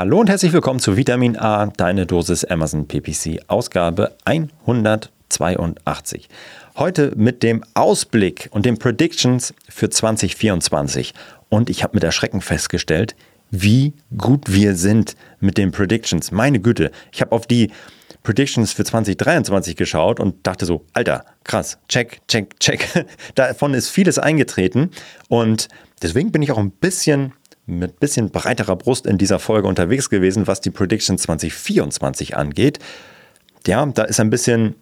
Hallo und herzlich willkommen zu Vitamin A, deine Dosis Amazon PPC, Ausgabe 182. Heute mit dem Ausblick und den Predictions für 2024. Und ich habe mit Erschrecken festgestellt, wie gut wir sind mit den Predictions. Meine Güte, ich habe auf die Predictions für 2023 geschaut und dachte so, Alter, krass, check, check, check. Davon ist vieles eingetreten und deswegen bin ich auch ein bisschen mit ein bisschen breiterer Brust in dieser Folge unterwegs gewesen, was die Prediction 2024 angeht. Ja, da ist ein bisschen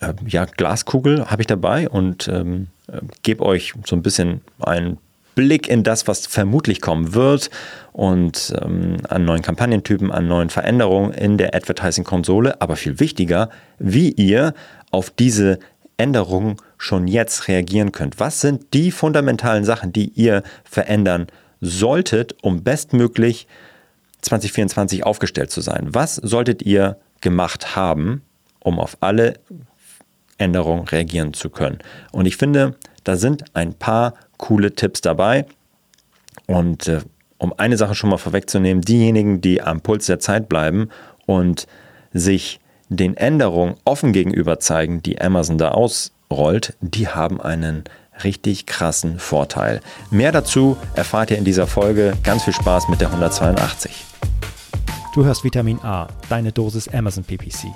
äh, ja, Glaskugel habe ich dabei und ähm, äh, gebe euch so ein bisschen einen Blick in das, was vermutlich kommen wird und ähm, an neuen Kampagnentypen, an neuen Veränderungen in der Advertising-Konsole, aber viel wichtiger, wie ihr auf diese Änderungen schon jetzt reagieren könnt. Was sind die fundamentalen Sachen, die ihr verändern könnt? Solltet, um bestmöglich 2024 aufgestellt zu sein? Was solltet ihr gemacht haben, um auf alle Änderungen reagieren zu können? Und ich finde, da sind ein paar coole Tipps dabei. Und äh, um eine Sache schon mal vorwegzunehmen, diejenigen, die am Puls der Zeit bleiben und sich den Änderungen offen gegenüber zeigen, die Amazon da ausrollt, die haben einen richtig krassen Vorteil. Mehr dazu erfahrt ihr in dieser Folge. Ganz viel Spaß mit der 182. Du hörst Vitamin A, deine Dosis Amazon PPC.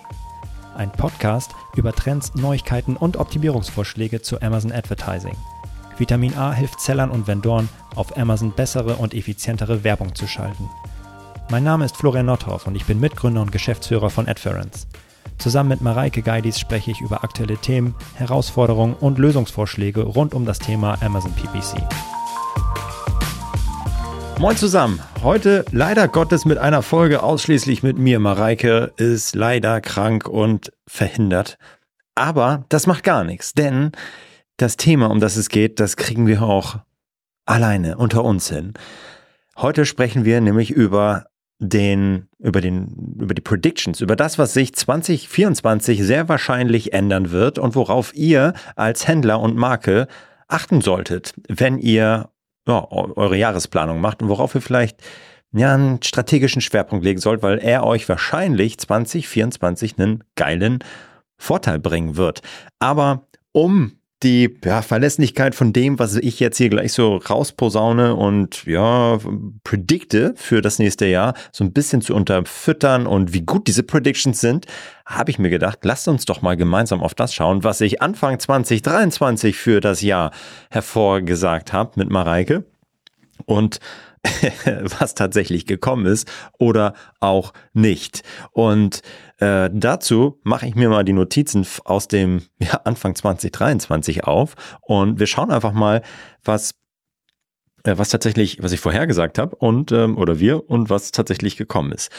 Ein Podcast über Trends, Neuigkeiten und Optimierungsvorschläge zu Amazon Advertising. Vitamin A hilft Sellern und Vendoren, auf Amazon bessere und effizientere Werbung zu schalten. Mein Name ist Florian Nothoff und ich bin Mitgründer und Geschäftsführer von Adference. Zusammen mit Mareike Geidis spreche ich über aktuelle Themen, Herausforderungen und Lösungsvorschläge rund um das Thema Amazon PPC. Moin zusammen. Heute leider Gottes mit einer Folge ausschließlich mit mir. Mareike ist leider krank und verhindert. Aber das macht gar nichts, denn das Thema, um das es geht, das kriegen wir auch alleine unter uns hin. Heute sprechen wir nämlich über den, über den, über die Predictions, über das, was sich 2024 sehr wahrscheinlich ändern wird und worauf ihr als Händler und Marke achten solltet, wenn ihr ja, eure Jahresplanung macht und worauf ihr vielleicht ja, einen strategischen Schwerpunkt legen sollt, weil er euch wahrscheinlich 2024 einen geilen Vorteil bringen wird. Aber um die ja, Verlässlichkeit von dem, was ich jetzt hier gleich so rausposaune und ja, predikte für das nächste Jahr, so ein bisschen zu unterfüttern und wie gut diese Predictions sind, habe ich mir gedacht, lasst uns doch mal gemeinsam auf das schauen, was ich Anfang 2023 für das Jahr hervorgesagt habe mit Mareike. Und was tatsächlich gekommen ist oder auch nicht. Und äh, dazu mache ich mir mal die Notizen aus dem ja, Anfang 2023 auf und wir schauen einfach mal, was äh, was tatsächlich, was ich vorher gesagt habe und ähm, oder wir und was tatsächlich gekommen ist.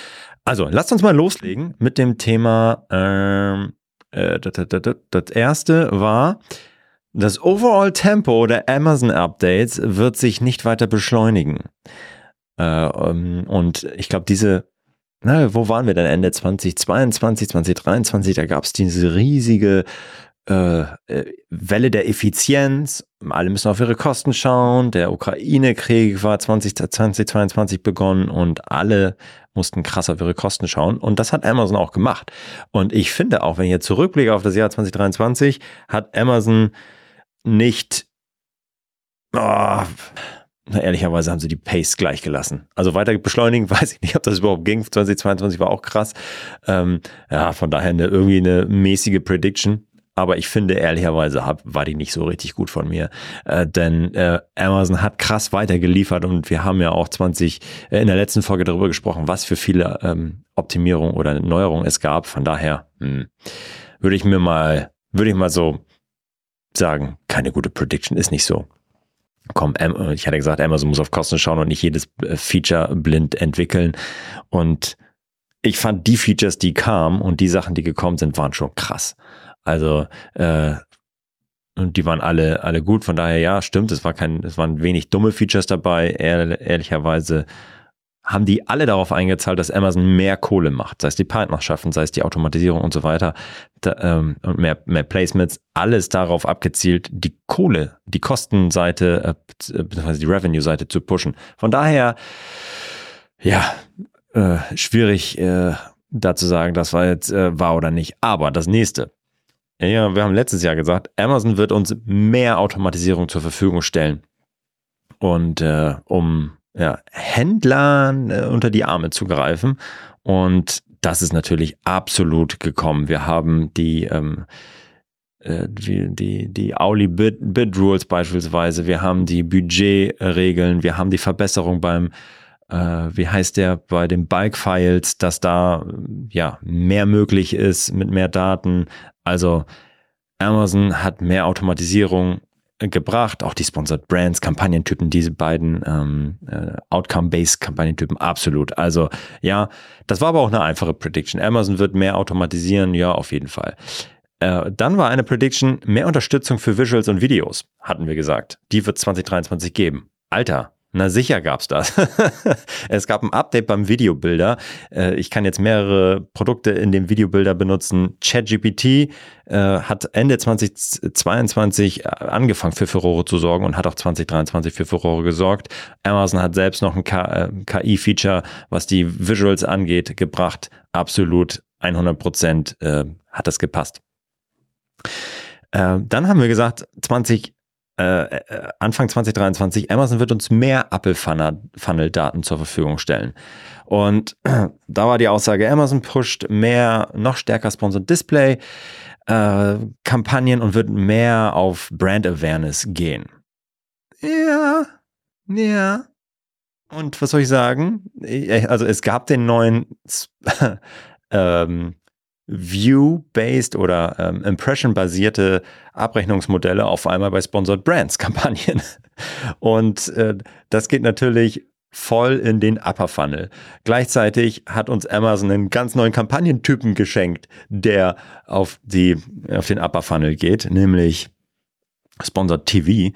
Also lasst uns mal loslegen mit dem Thema. Ähm, äh, das, das, das, das erste war das Overall Tempo der Amazon Updates wird sich nicht weiter beschleunigen. Äh, ähm, und ich glaube, diese, na, wo waren wir denn Ende 2022, 2023? Da gab es diese riesige äh, äh, Welle der Effizienz. Alle müssen auf ihre Kosten schauen. Der Ukraine-Krieg war 2022 begonnen und alle mussten krass auf ihre Kosten schauen. Und das hat Amazon auch gemacht. Und ich finde auch, wenn ich jetzt zurückblicke auf das Jahr 2023, hat Amazon nicht, oh, na, ehrlicherweise haben sie die Pace gleich gelassen. Also weiter beschleunigen, weiß ich nicht, ob das überhaupt ging. 2022 war auch krass. Ähm, ja, von daher eine, irgendwie eine mäßige Prediction. Aber ich finde, ehrlicherweise hab, war die nicht so richtig gut von mir. Äh, denn äh, Amazon hat krass weitergeliefert und wir haben ja auch 20 äh, in der letzten Folge darüber gesprochen, was für viele ähm, Optimierungen oder Neuerungen es gab. Von daher hm, würde ich mir mal, würde ich mal so sagen, keine gute Prediction, ist nicht so. Komm, ich hatte gesagt, Amazon muss auf Kosten schauen und nicht jedes äh, Feature blind entwickeln. Und ich fand die Features, die kamen und die Sachen, die gekommen sind, waren schon krass. Also, äh, und die waren alle, alle gut. Von daher, ja, stimmt, es war kein, es waren wenig dumme Features dabei. Ehr, ehrlicherweise haben die alle darauf eingezahlt, dass Amazon mehr Kohle macht, sei es die Partnerschaften, sei es die Automatisierung und so weiter da, ähm, und mehr, mehr Placements, alles darauf abgezielt, die Kohle, die Kostenseite, äh, beziehungsweise die Revenue-Seite zu pushen. Von daher, ja, äh, schwierig äh, da zu sagen, das war jetzt äh, wahr oder nicht. Aber das nächste. Ja, wir haben letztes Jahr gesagt, Amazon wird uns mehr Automatisierung zur Verfügung stellen. Und äh, um ja, Händlern äh, unter die Arme zu greifen. Und das ist natürlich absolut gekommen. Wir haben die, ähm, äh, die, die, die Auli Bid, Bid Rules beispielsweise, wir haben die Budgetregeln, wir haben die Verbesserung beim äh, wie heißt der, bei den Bulk-Files, dass da ja mehr möglich ist mit mehr Daten. Also Amazon hat mehr Automatisierung gebracht, auch die Sponsored Brands, Kampagnentypen, diese beiden ähm, äh, Outcome-Based Kampagnentypen, absolut. Also ja, das war aber auch eine einfache Prediction. Amazon wird mehr automatisieren, ja, auf jeden Fall. Äh, dann war eine Prediction, mehr Unterstützung für Visuals und Videos, hatten wir gesagt. Die wird 2023 geben. Alter, na sicher gab's das. es gab ein Update beim Videobilder. Äh, ich kann jetzt mehrere Produkte in dem Videobilder benutzen. ChatGPT äh, hat Ende 2022 äh, angefangen für Furore zu sorgen und hat auch 2023 für Furore gesorgt. Amazon hat selbst noch ein KI-Feature, was die Visuals angeht, gebracht. Absolut 100 Prozent hat das gepasst. Dann haben wir gesagt, 20 äh, äh, Anfang 2023, Amazon wird uns mehr Apple-Funnel-Daten zur Verfügung stellen. Und da war die Aussage, Amazon pusht mehr, noch stärker Sponsored Display äh, Kampagnen und wird mehr auf Brand Awareness gehen. Ja, ja. Und was soll ich sagen? Also es gab den neuen ähm, View-based oder ähm, Impression-basierte Abrechnungsmodelle auf einmal bei Sponsored Brands-Kampagnen. Und äh, das geht natürlich voll in den Upper Funnel. Gleichzeitig hat uns Amazon einen ganz neuen Kampagnentypen geschenkt, der auf die auf den Upper Funnel geht, nämlich Sponsored TV.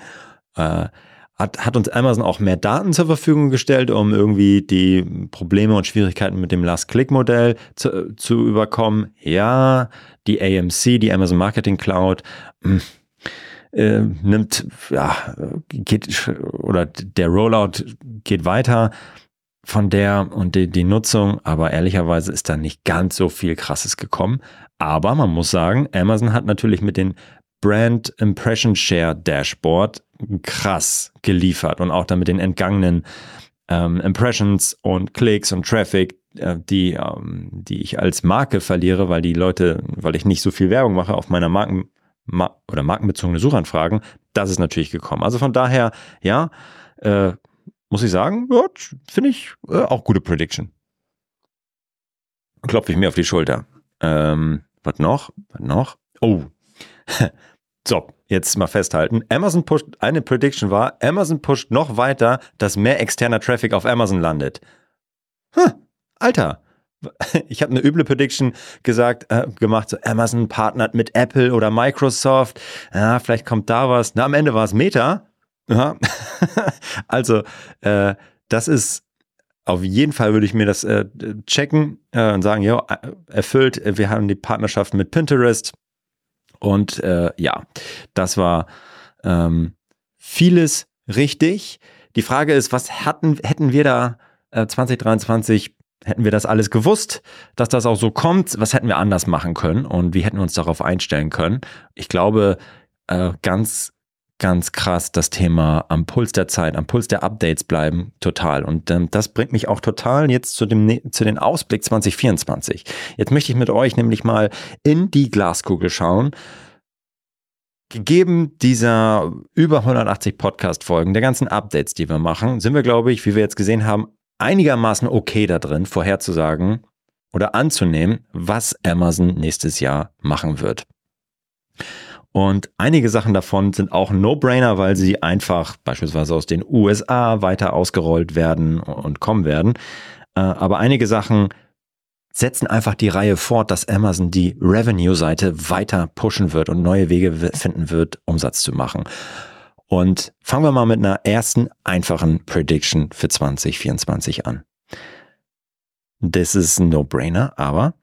Äh, hat, hat uns Amazon auch mehr Daten zur Verfügung gestellt, um irgendwie die Probleme und Schwierigkeiten mit dem Last-Click-Modell zu, zu überkommen. Ja, die AMC, die Amazon Marketing Cloud, hm, äh, nimmt, ja, geht, oder der Rollout geht weiter von der und die, die Nutzung, aber ehrlicherweise ist da nicht ganz so viel Krasses gekommen. Aber man muss sagen, Amazon hat natürlich mit den Brand Impression Share Dashboard krass geliefert und auch damit den entgangenen ähm, Impressions und Klicks und Traffic, äh, die, ähm, die ich als Marke verliere, weil die Leute, weil ich nicht so viel Werbung mache auf meiner Marken ma oder markenbezogene Suchanfragen, das ist natürlich gekommen. Also von daher, ja, äh, muss ich sagen, ja, finde ich äh, auch gute Prediction. Klopfe ich mir auf die Schulter. Ähm, was noch? Was noch? Oh, So, jetzt mal festhalten. Amazon pusht, eine Prediction war, Amazon pusht noch weiter, dass mehr externer Traffic auf Amazon landet. Hm, Alter. Ich habe eine üble Prediction gesagt, äh, gemacht, so Amazon partnert mit Apple oder Microsoft. Ja, vielleicht kommt da was. Na, am Ende war es Meta. Ja. also, äh, das ist auf jeden Fall würde ich mir das äh, checken äh, und sagen, ja, äh, erfüllt. Wir haben die Partnerschaft mit Pinterest. Und äh, ja, das war ähm, vieles richtig. Die Frage ist, was hatten, hätten wir da äh, 2023 Hätten wir das alles gewusst, dass das auch so kommt, was hätten wir anders machen können und wie hätten wir uns darauf einstellen können? Ich glaube, äh, ganz ganz krass das Thema am Puls der Zeit, am Puls der Updates bleiben, total. Und ähm, das bringt mich auch total jetzt zu dem zu den Ausblick 2024. Jetzt möchte ich mit euch nämlich mal in die Glaskugel schauen. Gegeben dieser über 180 Podcast-Folgen, der ganzen Updates, die wir machen, sind wir, glaube ich, wie wir jetzt gesehen haben, einigermaßen okay da drin, vorherzusagen oder anzunehmen, was Amazon nächstes Jahr machen wird. Und einige Sachen davon sind auch No-Brainer, weil sie einfach beispielsweise aus den USA weiter ausgerollt werden und kommen werden. Äh, aber einige Sachen setzen einfach die Reihe fort, dass Amazon die Revenue-Seite weiter pushen wird und neue Wege finden wird, Umsatz zu machen. Und fangen wir mal mit einer ersten einfachen Prediction für 2024 an. Das ist ein No-Brainer, aber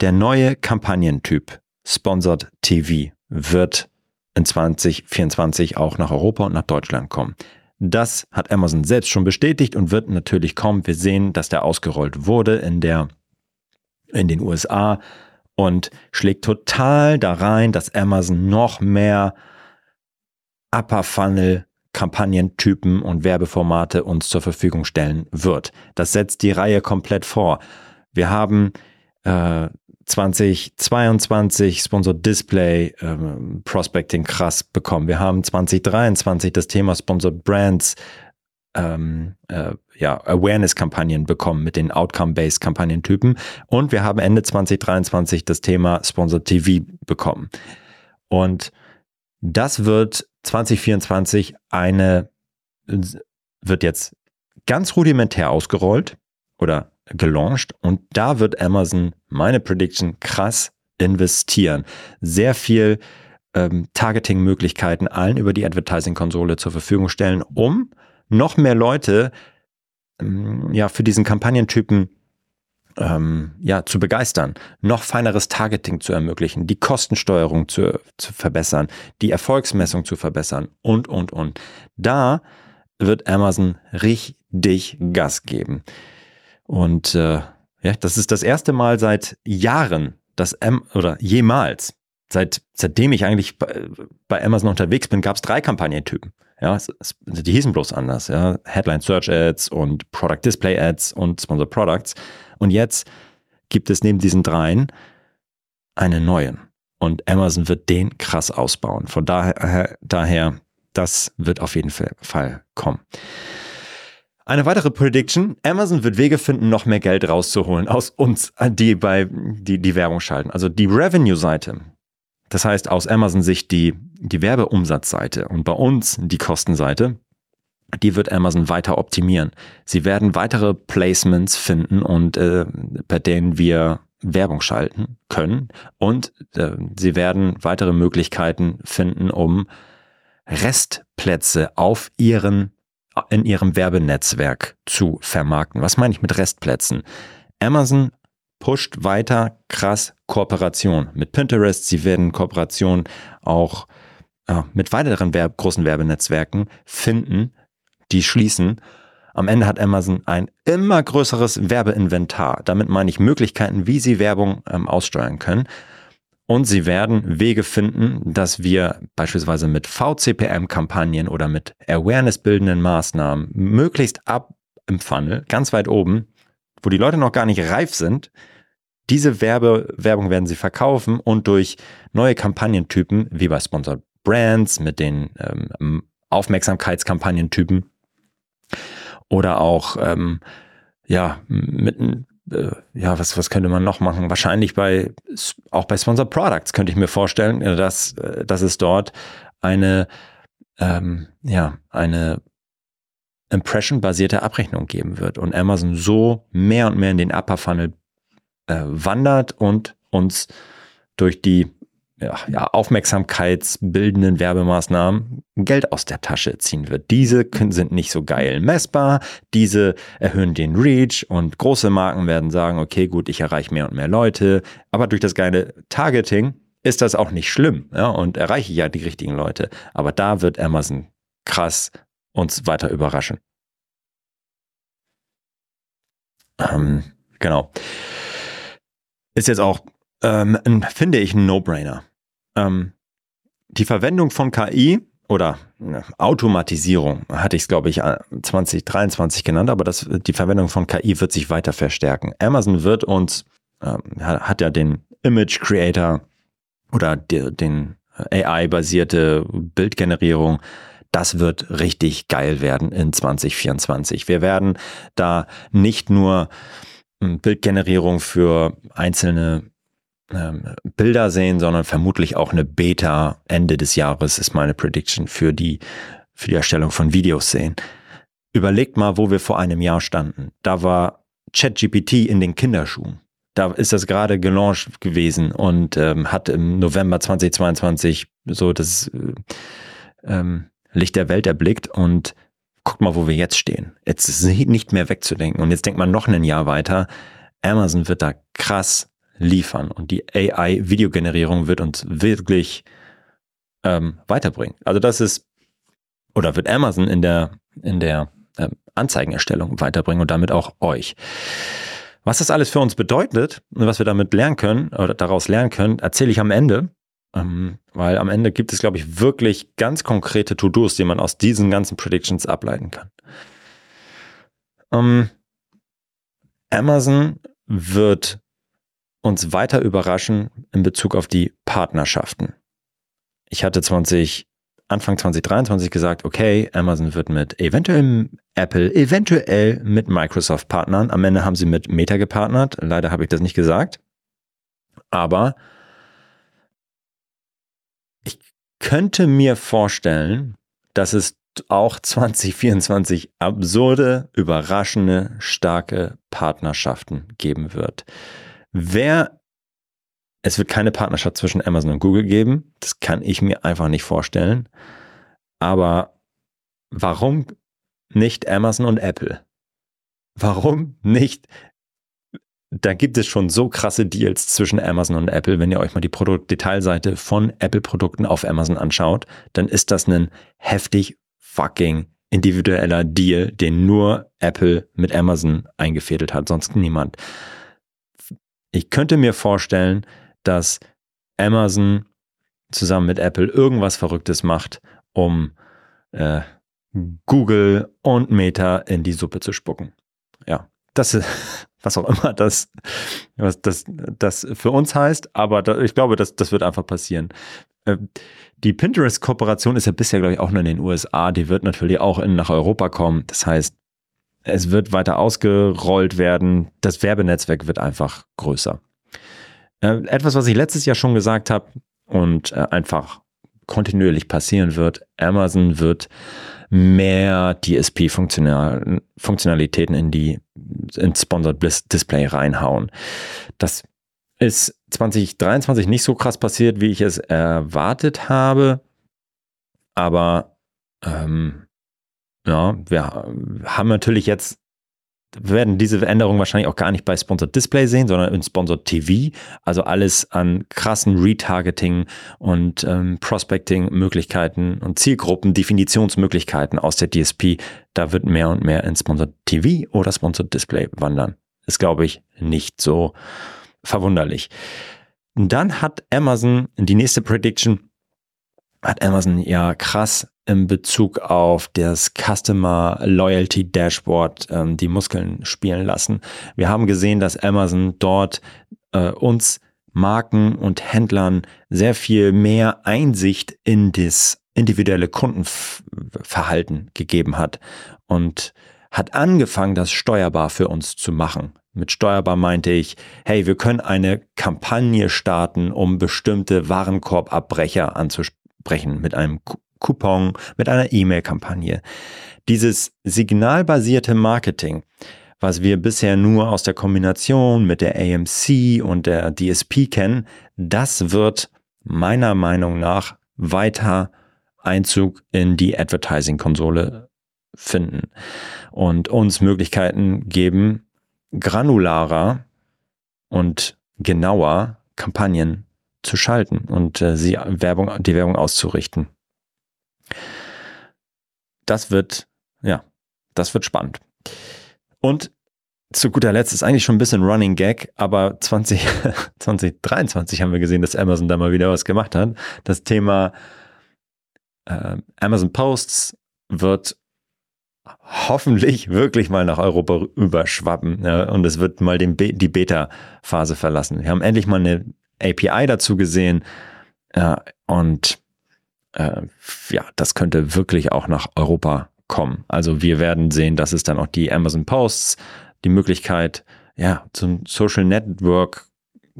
der neue Kampagnentyp Sponsored TV wird in 2024 auch nach Europa und nach Deutschland kommen. Das hat Amazon selbst schon bestätigt und wird natürlich kommen. Wir sehen, dass der ausgerollt wurde in der, in den USA und schlägt total da rein, dass Amazon noch mehr Upper Funnel Kampagnentypen und Werbeformate uns zur Verfügung stellen wird. Das setzt die Reihe komplett vor. Wir haben äh, 2022 Sponsored Display ähm, Prospecting krass bekommen. Wir haben 2023 das Thema Sponsored Brands ähm, äh, ja, Awareness-Kampagnen bekommen mit den Outcome-Based Kampagnentypen und wir haben Ende 2023 das Thema Sponsored TV bekommen. Und das wird 2024 eine, wird jetzt ganz rudimentär ausgerollt oder gelauncht und da wird Amazon, meine Prediction, krass investieren. Sehr viel ähm, Targeting-Möglichkeiten allen über die Advertising-Konsole zur Verfügung stellen, um noch mehr Leute ähm, ja, für diesen Kampagnentypen ähm, ja, zu begeistern, noch feineres Targeting zu ermöglichen, die Kostensteuerung zu, zu verbessern, die Erfolgsmessung zu verbessern und, und, und. Da wird Amazon richtig Gas geben. Und äh, ja, das ist das erste Mal seit Jahren, dass M oder jemals, seit, seitdem ich eigentlich bei, bei Amazon unterwegs bin, gab es drei Kampagnentypen. Ja, es, es, die hießen bloß anders. Ja, Headline Search Ads und Product Display Ads und Sponsor Products. Und jetzt gibt es neben diesen dreien einen neuen. Und Amazon wird den krass ausbauen. Von daher, daher, das wird auf jeden Fall kommen. Eine weitere Prediction, Amazon wird Wege finden, noch mehr Geld rauszuholen aus uns, die bei die, die Werbung schalten. Also die Revenue-Seite. Das heißt aus Amazon-Sicht die, die Werbeumsatzseite und bei uns die Kostenseite. Die wird Amazon weiter optimieren. Sie werden weitere Placements finden und äh, bei denen wir Werbung schalten können und äh, sie werden weitere Möglichkeiten finden, um Restplätze auf ihren in ihrem Werbenetzwerk zu vermarkten. Was meine ich mit Restplätzen? Amazon pusht weiter krass Kooperation mit Pinterest. Sie werden Kooperation auch äh, mit weiteren Werb großen Werbenetzwerken finden, die schließen. Am Ende hat Amazon ein immer größeres Werbeinventar. Damit meine ich Möglichkeiten, wie sie Werbung ähm, aussteuern können. Und sie werden Wege finden, dass wir beispielsweise mit VCPM-Kampagnen oder mit Awareness-bildenden Maßnahmen möglichst ab im Funnel, ganz weit oben, wo die Leute noch gar nicht reif sind, diese Werbe, Werbung werden sie verkaufen und durch neue Kampagnentypen, wie bei Sponsored Brands mit den ähm, Aufmerksamkeitskampagnentypen oder auch ähm, ja, mit äh, ja, was, was könnte man noch machen? Wahrscheinlich bei, auch bei Sponsor Products könnte ich mir vorstellen, äh, dass, äh, dass es dort eine, ähm, ja, eine Impression-basierte Abrechnung geben wird und Amazon so mehr und mehr in den Upper Funnel äh, wandert und uns durch die ja, aufmerksamkeitsbildenden Werbemaßnahmen Geld aus der Tasche ziehen wird. Diese sind nicht so geil messbar, diese erhöhen den Reach und große Marken werden sagen, okay, gut, ich erreiche mehr und mehr Leute, aber durch das geile Targeting ist das auch nicht schlimm ja, und erreiche ich ja die richtigen Leute. Aber da wird Amazon krass uns weiter überraschen. Ähm, genau. Ist jetzt auch ähm, finde ich ein No-Brainer. Ähm, die Verwendung von KI oder ne, Automatisierung hatte ich es, glaube ich, 2023 äh, genannt, aber das, die Verwendung von KI wird sich weiter verstärken. Amazon wird uns, äh, hat ja den Image Creator oder die, den AI-basierte Bildgenerierung. Das wird richtig geil werden in 2024. Wir werden da nicht nur hm, Bildgenerierung für einzelne ähm, Bilder sehen, sondern vermutlich auch eine Beta Ende des Jahres ist meine Prediction für die, für die Erstellung von Videos sehen. Überlegt mal, wo wir vor einem Jahr standen. Da war ChatGPT in den Kinderschuhen. Da ist das gerade gelauncht gewesen und ähm, hat im November 2022 so das äh, ähm, Licht der Welt erblickt und guckt mal, wo wir jetzt stehen. Jetzt ist nicht mehr wegzudenken. Und jetzt denkt man noch ein Jahr weiter. Amazon wird da krass liefern. Und die AI-Videogenerierung wird uns wirklich ähm, weiterbringen. Also das ist, oder wird Amazon in der, in der äh, Anzeigenerstellung weiterbringen und damit auch euch. Was das alles für uns bedeutet und was wir damit lernen können oder daraus lernen können, erzähle ich am Ende. Ähm, weil am Ende gibt es, glaube ich, wirklich ganz konkrete To-Dos, die man aus diesen ganzen Predictions ableiten kann. Ähm, Amazon wird uns weiter überraschen in Bezug auf die Partnerschaften. Ich hatte 20, Anfang 2023 gesagt, okay, Amazon wird mit eventuell Apple, eventuell mit Microsoft partnern. Am Ende haben sie mit Meta gepartnert. Leider habe ich das nicht gesagt. Aber ich könnte mir vorstellen, dass es auch 2024 absurde, überraschende, starke Partnerschaften geben wird. Wer es wird keine Partnerschaft zwischen Amazon und Google geben. Das kann ich mir einfach nicht vorstellen. Aber warum nicht Amazon und Apple? Warum nicht? Da gibt es schon so krasse Deals zwischen Amazon und Apple. Wenn ihr euch mal die Produktdetailseite von Apple-Produkten auf Amazon anschaut, dann ist das ein heftig fucking individueller Deal, den nur Apple mit Amazon eingefädelt hat, sonst niemand. Ich könnte mir vorstellen, dass Amazon zusammen mit Apple irgendwas Verrücktes macht, um äh, Google und Meta in die Suppe zu spucken. Ja, das ist, was auch immer das, was das, das für uns heißt, aber da, ich glaube, das, das wird einfach passieren. Äh, die Pinterest-Kooperation ist ja bisher, glaube ich, auch nur in den USA. Die wird natürlich auch in, nach Europa kommen. Das heißt, es wird weiter ausgerollt werden. Das Werbenetzwerk wird einfach größer. Äh, etwas, was ich letztes Jahr schon gesagt habe und äh, einfach kontinuierlich passieren wird, Amazon wird mehr DSP-Funktionalitäten in die in Sponsored Display reinhauen. Das ist 2023 nicht so krass passiert, wie ich es erwartet habe, aber ähm, ja, wir haben natürlich jetzt werden diese Änderung wahrscheinlich auch gar nicht bei Sponsored Display sehen, sondern in Sponsored TV. Also alles an krassen Retargeting und ähm, Prospecting-Möglichkeiten und Zielgruppen, Definitionsmöglichkeiten aus der DSP. Da wird mehr und mehr in Sponsored TV oder Sponsored Display wandern. Ist, glaube ich, nicht so verwunderlich. dann hat Amazon die nächste Prediction hat Amazon ja krass in Bezug auf das Customer Loyalty Dashboard ähm, die Muskeln spielen lassen. Wir haben gesehen, dass Amazon dort äh, uns Marken und Händlern sehr viel mehr Einsicht in das individuelle Kundenverhalten gegeben hat und hat angefangen, das steuerbar für uns zu machen. Mit steuerbar meinte ich, hey, wir können eine Kampagne starten, um bestimmte Warenkorbabbrecher anzusprechen mit einem Coupon, mit einer E-Mail-Kampagne. Dieses signalbasierte Marketing, was wir bisher nur aus der Kombination mit der AMC und der DSP kennen, das wird meiner Meinung nach weiter Einzug in die Advertising-Konsole finden und uns Möglichkeiten geben, granularer und genauer Kampagnen zu schalten und äh, sie Werbung, die Werbung auszurichten. Das wird, ja, das wird spannend. Und zu guter Letzt ist eigentlich schon ein bisschen Running Gag, aber 20, 2023 haben wir gesehen, dass Amazon da mal wieder was gemacht hat. Das Thema äh, Amazon Posts wird hoffentlich wirklich mal nach Europa überschwappen ja, und es wird mal den Be die Beta-Phase verlassen. Wir haben endlich mal eine API dazu gesehen ja, und äh, ja, das könnte wirklich auch nach Europa kommen. Also wir werden sehen, dass es dann auch die Amazon Posts, die Möglichkeit, ja, zum Social Network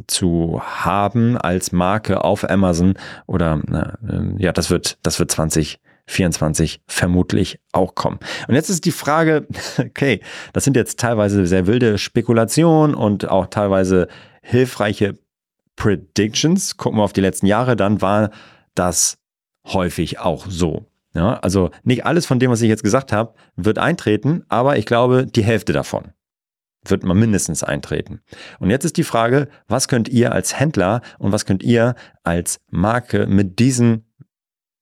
zu haben als Marke auf Amazon oder äh, ja, das wird, das wird 2024 vermutlich auch kommen. Und jetzt ist die Frage, okay, das sind jetzt teilweise sehr wilde Spekulationen und auch teilweise hilfreiche Predictions. Gucken wir auf die letzten Jahre, dann war das häufig auch so. Ja, also nicht alles von dem, was ich jetzt gesagt habe, wird eintreten, aber ich glaube, die Hälfte davon wird mal mindestens eintreten. Und jetzt ist die Frage, was könnt ihr als Händler und was könnt ihr als Marke mit diesen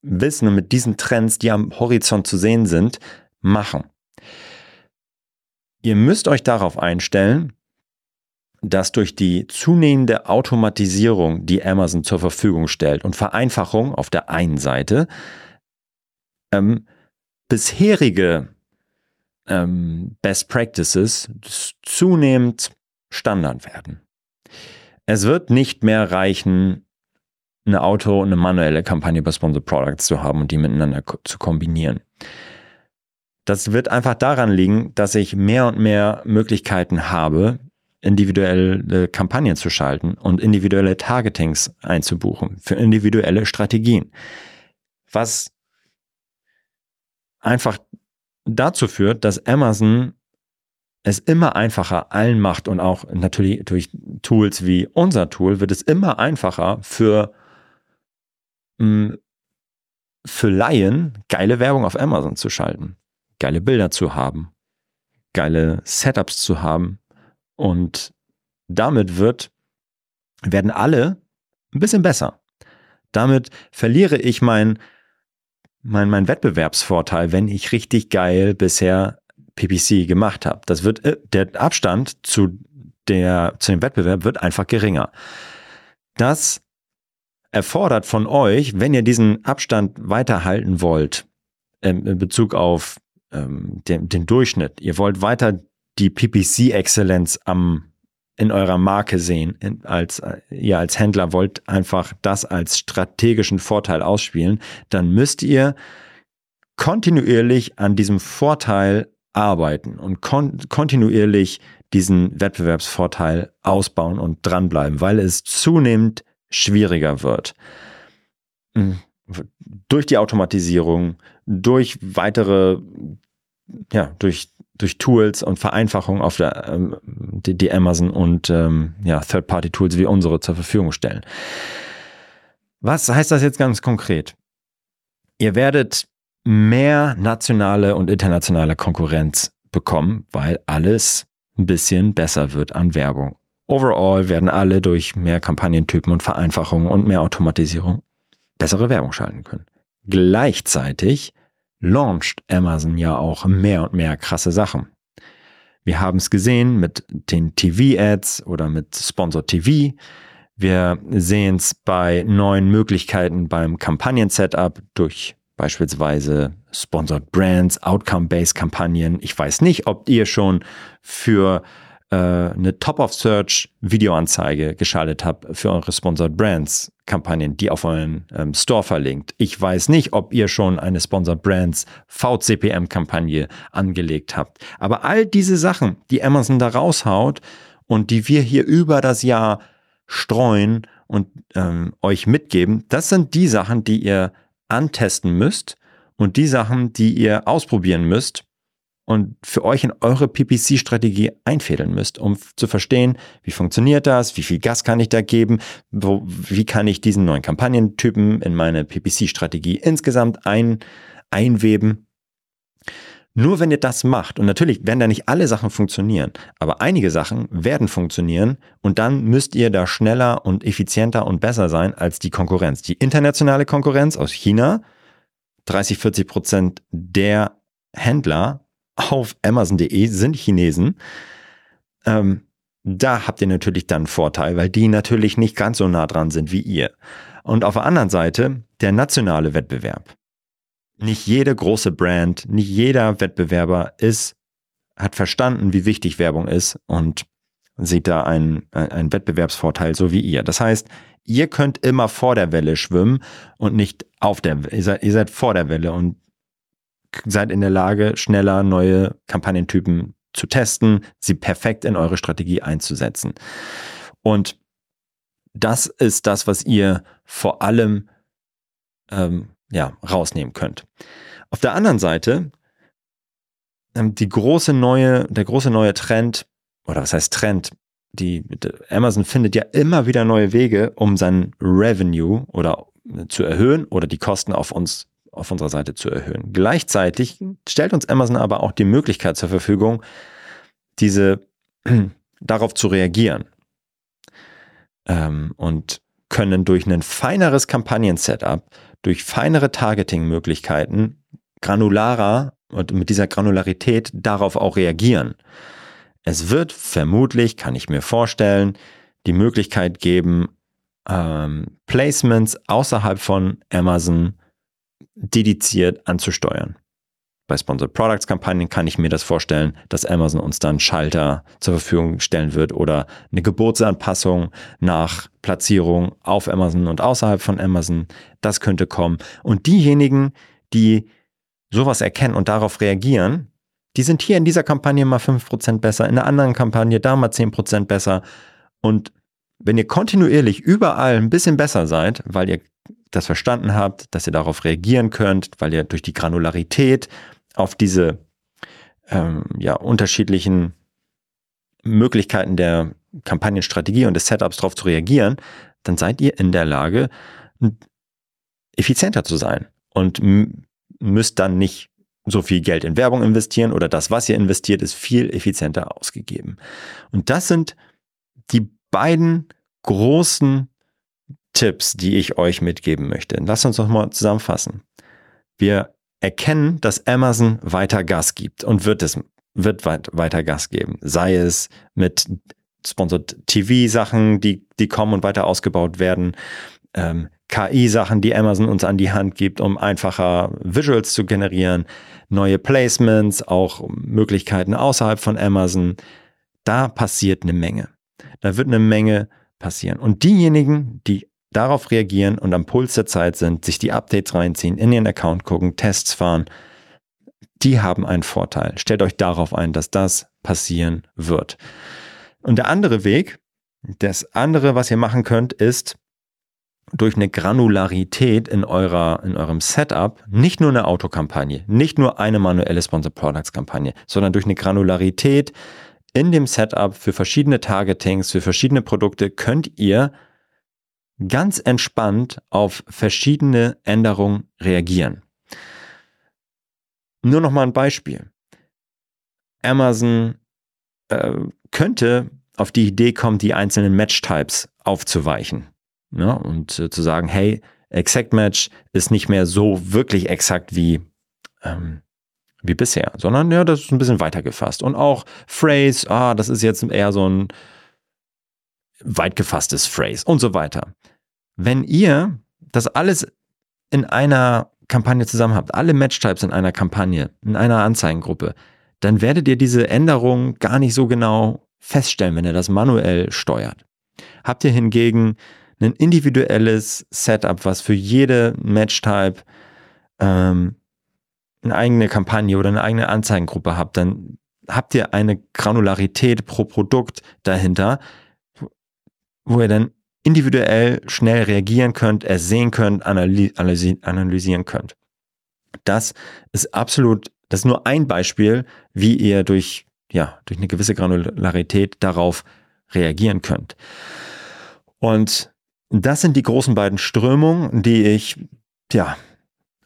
Wissen und mit diesen Trends, die am Horizont zu sehen sind, machen. Ihr müsst euch darauf einstellen, dass durch die zunehmende Automatisierung, die Amazon zur Verfügung stellt und Vereinfachung auf der einen Seite, ähm, bisherige ähm, Best Practices zunehmend Standard werden. Es wird nicht mehr reichen, eine Auto- und eine manuelle Kampagne bei Sponsored Products zu haben und die miteinander zu kombinieren. Das wird einfach daran liegen, dass ich mehr und mehr Möglichkeiten habe, individuelle Kampagnen zu schalten und individuelle Targetings einzubuchen für individuelle Strategien. Was einfach dazu führt, dass Amazon es immer einfacher allen macht und auch natürlich durch Tools wie unser Tool wird es immer einfacher für, mm, für Laien geile Werbung auf Amazon zu schalten, geile Bilder zu haben, geile Setups zu haben und damit wird, werden alle ein bisschen besser. Damit verliere ich mein, mein, mein Wettbewerbsvorteil, wenn ich richtig geil bisher PPC gemacht habe. Das wird, äh, der Abstand zu der, zu dem Wettbewerb wird einfach geringer. Das erfordert von euch, wenn ihr diesen Abstand weiterhalten wollt, ähm, in Bezug auf ähm, den, den Durchschnitt, ihr wollt weiter die PPC-Exzellenz am in eurer Marke sehen, in, als äh, ihr als Händler wollt einfach das als strategischen Vorteil ausspielen, dann müsst ihr kontinuierlich an diesem Vorteil arbeiten und kon kontinuierlich diesen Wettbewerbsvorteil ausbauen und dranbleiben, weil es zunehmend schwieriger wird. Hm, durch die Automatisierung, durch weitere, ja, durch, durch Tools und Vereinfachung auf der, ähm, die, die Amazon und ähm, ja, Third-Party-Tools wie unsere zur Verfügung stellen. Was heißt das jetzt ganz konkret? Ihr werdet mehr nationale und internationale Konkurrenz bekommen, weil alles ein bisschen besser wird an Werbung. Overall werden alle durch mehr Kampagnentypen und Vereinfachungen und mehr Automatisierung bessere Werbung schalten können. Gleichzeitig launcht Amazon ja auch mehr und mehr krasse Sachen. Wir haben es gesehen mit den TV-Ads oder mit Sponsor TV. Wir sehen es bei neuen Möglichkeiten beim Kampagnen-Setup durch beispielsweise Sponsored Brands, Outcome-Based Kampagnen. Ich weiß nicht, ob ihr schon für eine Top-of-Search Videoanzeige geschaltet habt für eure Sponsored Brands Kampagnen, die auf euren ähm, Store verlinkt. Ich weiß nicht, ob ihr schon eine Sponsored Brands VCPM Kampagne angelegt habt. Aber all diese Sachen, die Amazon da raushaut und die wir hier über das Jahr streuen und ähm, euch mitgeben, das sind die Sachen, die ihr antesten müsst und die Sachen, die ihr ausprobieren müsst und für euch in eure PPC-Strategie einfädeln müsst, um zu verstehen, wie funktioniert das, wie viel Gas kann ich da geben, wo, wie kann ich diesen neuen Kampagnentypen in meine PPC-Strategie insgesamt ein, einweben. Nur wenn ihr das macht, und natürlich werden da nicht alle Sachen funktionieren, aber einige Sachen werden funktionieren und dann müsst ihr da schneller und effizienter und besser sein als die Konkurrenz. Die internationale Konkurrenz aus China, 30, 40 Prozent der Händler auf Amazon.de sind Chinesen. Ähm, da habt ihr natürlich dann einen Vorteil, weil die natürlich nicht ganz so nah dran sind wie ihr. Und auf der anderen Seite der nationale Wettbewerb nicht jede große Brand, nicht jeder Wettbewerber ist, hat verstanden, wie wichtig Werbung ist und sieht da einen, einen Wettbewerbsvorteil, so wie ihr. Das heißt, ihr könnt immer vor der Welle schwimmen und nicht auf der Welle. Ihr seid, ihr seid vor der Welle und seid in der Lage, schneller neue Kampagnentypen zu testen, sie perfekt in eure Strategie einzusetzen. Und das ist das, was ihr vor allem ähm, ja, rausnehmen könnt. Auf der anderen Seite, ähm, die große neue, der große neue Trend, oder was heißt Trend? Die, Amazon findet ja immer wieder neue Wege, um sein Revenue oder zu erhöhen oder die Kosten auf uns, auf unserer Seite zu erhöhen. Gleichzeitig stellt uns Amazon aber auch die Möglichkeit zur Verfügung, diese, darauf zu reagieren. Ähm, und können durch ein feineres Kampagnen-Setup durch feinere Targeting-Möglichkeiten granularer und mit dieser Granularität darauf auch reagieren. Es wird vermutlich, kann ich mir vorstellen, die Möglichkeit geben, ähm, Placements außerhalb von Amazon dediziert anzusteuern. Bei Sponsored Products Kampagnen kann ich mir das vorstellen, dass Amazon uns dann Schalter zur Verfügung stellen wird oder eine Geburtsanpassung nach Platzierung auf Amazon und außerhalb von Amazon. Das könnte kommen. Und diejenigen, die sowas erkennen und darauf reagieren, die sind hier in dieser Kampagne mal 5% besser, in der anderen Kampagne da mal 10% besser. Und wenn ihr kontinuierlich überall ein bisschen besser seid, weil ihr das verstanden habt, dass ihr darauf reagieren könnt, weil ihr durch die Granularität auf diese ähm, ja, unterschiedlichen Möglichkeiten der Kampagnenstrategie und des Setups darauf zu reagieren, dann seid ihr in der Lage, effizienter zu sein und müsst dann nicht so viel Geld in Werbung investieren oder das, was ihr investiert, ist viel effizienter ausgegeben. Und das sind die beiden großen Tipps, die ich euch mitgeben möchte. Lass uns noch mal zusammenfassen. Wir erkennen, dass Amazon weiter Gas gibt und wird es wird weit, weiter Gas geben. Sei es mit Sponsored TV-Sachen, die, die kommen und weiter ausgebaut werden, ähm, KI-Sachen, die Amazon uns an die Hand gibt, um einfacher Visuals zu generieren, neue Placements, auch Möglichkeiten außerhalb von Amazon. Da passiert eine Menge. Da wird eine Menge passieren. Und diejenigen, die darauf reagieren und am Puls der Zeit sind, sich die Updates reinziehen, in ihren Account gucken, Tests fahren, die haben einen Vorteil. Stellt euch darauf ein, dass das passieren wird. Und der andere Weg, das andere, was ihr machen könnt, ist durch eine Granularität in eurer, in eurem Setup, nicht nur eine Autokampagne, nicht nur eine manuelle Sponsor Products Kampagne, sondern durch eine Granularität in dem Setup für verschiedene Targetings, für verschiedene Produkte könnt ihr ganz entspannt auf verschiedene Änderungen reagieren. Nur noch mal ein Beispiel. Amazon äh, könnte auf die Idee kommen, die einzelnen Match-Types aufzuweichen ne? und äh, zu sagen, hey, Exact Match ist nicht mehr so wirklich exakt wie, ähm, wie bisher, sondern ja, das ist ein bisschen weiter gefasst. Und auch Phrase, ah, das ist jetzt eher so ein weit gefasstes Phrase und so weiter. Wenn ihr das alles in einer Kampagne zusammen habt, alle Matchtypes in einer Kampagne, in einer Anzeigengruppe, dann werdet ihr diese Änderungen gar nicht so genau feststellen, wenn ihr das manuell steuert. Habt ihr hingegen ein individuelles Setup, was für jede Matchtype ähm, eine eigene Kampagne oder eine eigene Anzeigengruppe habt, dann habt ihr eine Granularität pro Produkt dahinter, wo ihr dann individuell schnell reagieren könnt, ersehen könnt, analysieren könnt. Das ist absolut, das ist nur ein Beispiel, wie ihr durch, ja, durch eine gewisse Granularität darauf reagieren könnt. Und das sind die großen beiden Strömungen, die ich, ja,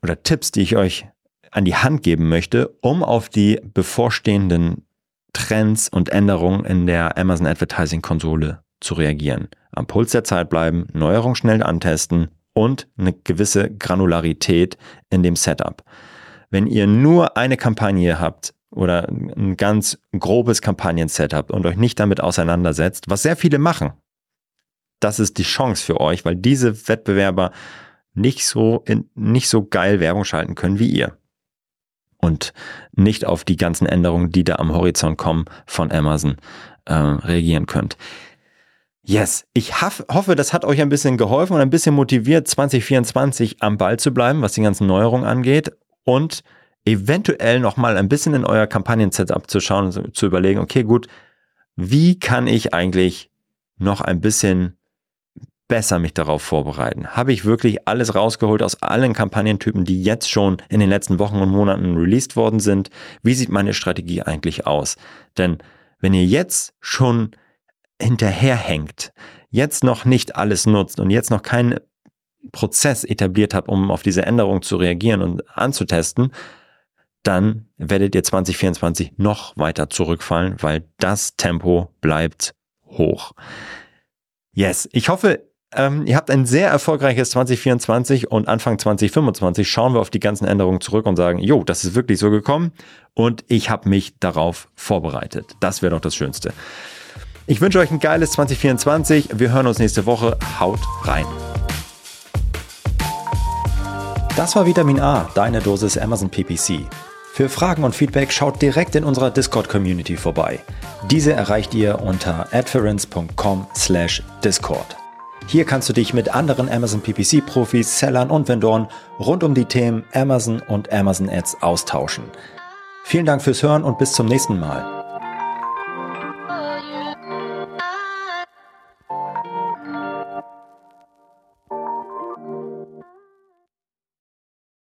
oder Tipps, die ich euch an die Hand geben möchte, um auf die bevorstehenden Trends und Änderungen in der Amazon Advertising Konsole zu reagieren. Am Puls der Zeit bleiben, Neuerungen schnell antesten und eine gewisse Granularität in dem Setup. Wenn ihr nur eine Kampagne habt oder ein ganz grobes Kampagnen-Setup und euch nicht damit auseinandersetzt, was sehr viele machen, das ist die Chance für euch, weil diese Wettbewerber nicht so, in, nicht so geil Werbung schalten können wie ihr. Und nicht auf die ganzen Änderungen, die da am Horizont kommen von Amazon, äh, reagieren könnt. Yes, ich hoffe, das hat euch ein bisschen geholfen und ein bisschen motiviert, 2024 am Ball zu bleiben, was die ganzen Neuerungen angeht und eventuell nochmal ein bisschen in euer Kampagnen-Setup zu schauen und zu überlegen, okay, gut, wie kann ich eigentlich noch ein bisschen besser mich darauf vorbereiten? Habe ich wirklich alles rausgeholt aus allen Kampagnentypen, die jetzt schon in den letzten Wochen und Monaten released worden sind? Wie sieht meine Strategie eigentlich aus? Denn wenn ihr jetzt schon hinterherhängt, jetzt noch nicht alles nutzt und jetzt noch keinen Prozess etabliert habt, um auf diese Änderung zu reagieren und anzutesten, dann werdet ihr 2024 noch weiter zurückfallen, weil das Tempo bleibt hoch. Yes, ich hoffe, ähm, ihr habt ein sehr erfolgreiches 2024 und Anfang 2025 schauen wir auf die ganzen Änderungen zurück und sagen, jo, das ist wirklich so gekommen und ich habe mich darauf vorbereitet. Das wäre doch das Schönste. Ich wünsche euch ein geiles 2024. Wir hören uns nächste Woche. Haut rein. Das war Vitamin A, deine Dosis Amazon PPC. Für Fragen und Feedback schaut direkt in unserer Discord-Community vorbei. Diese erreicht ihr unter adference.com/discord. Hier kannst du dich mit anderen Amazon PPC-Profis, Sellern und Vendoren rund um die Themen Amazon und Amazon Ads austauschen. Vielen Dank fürs Hören und bis zum nächsten Mal.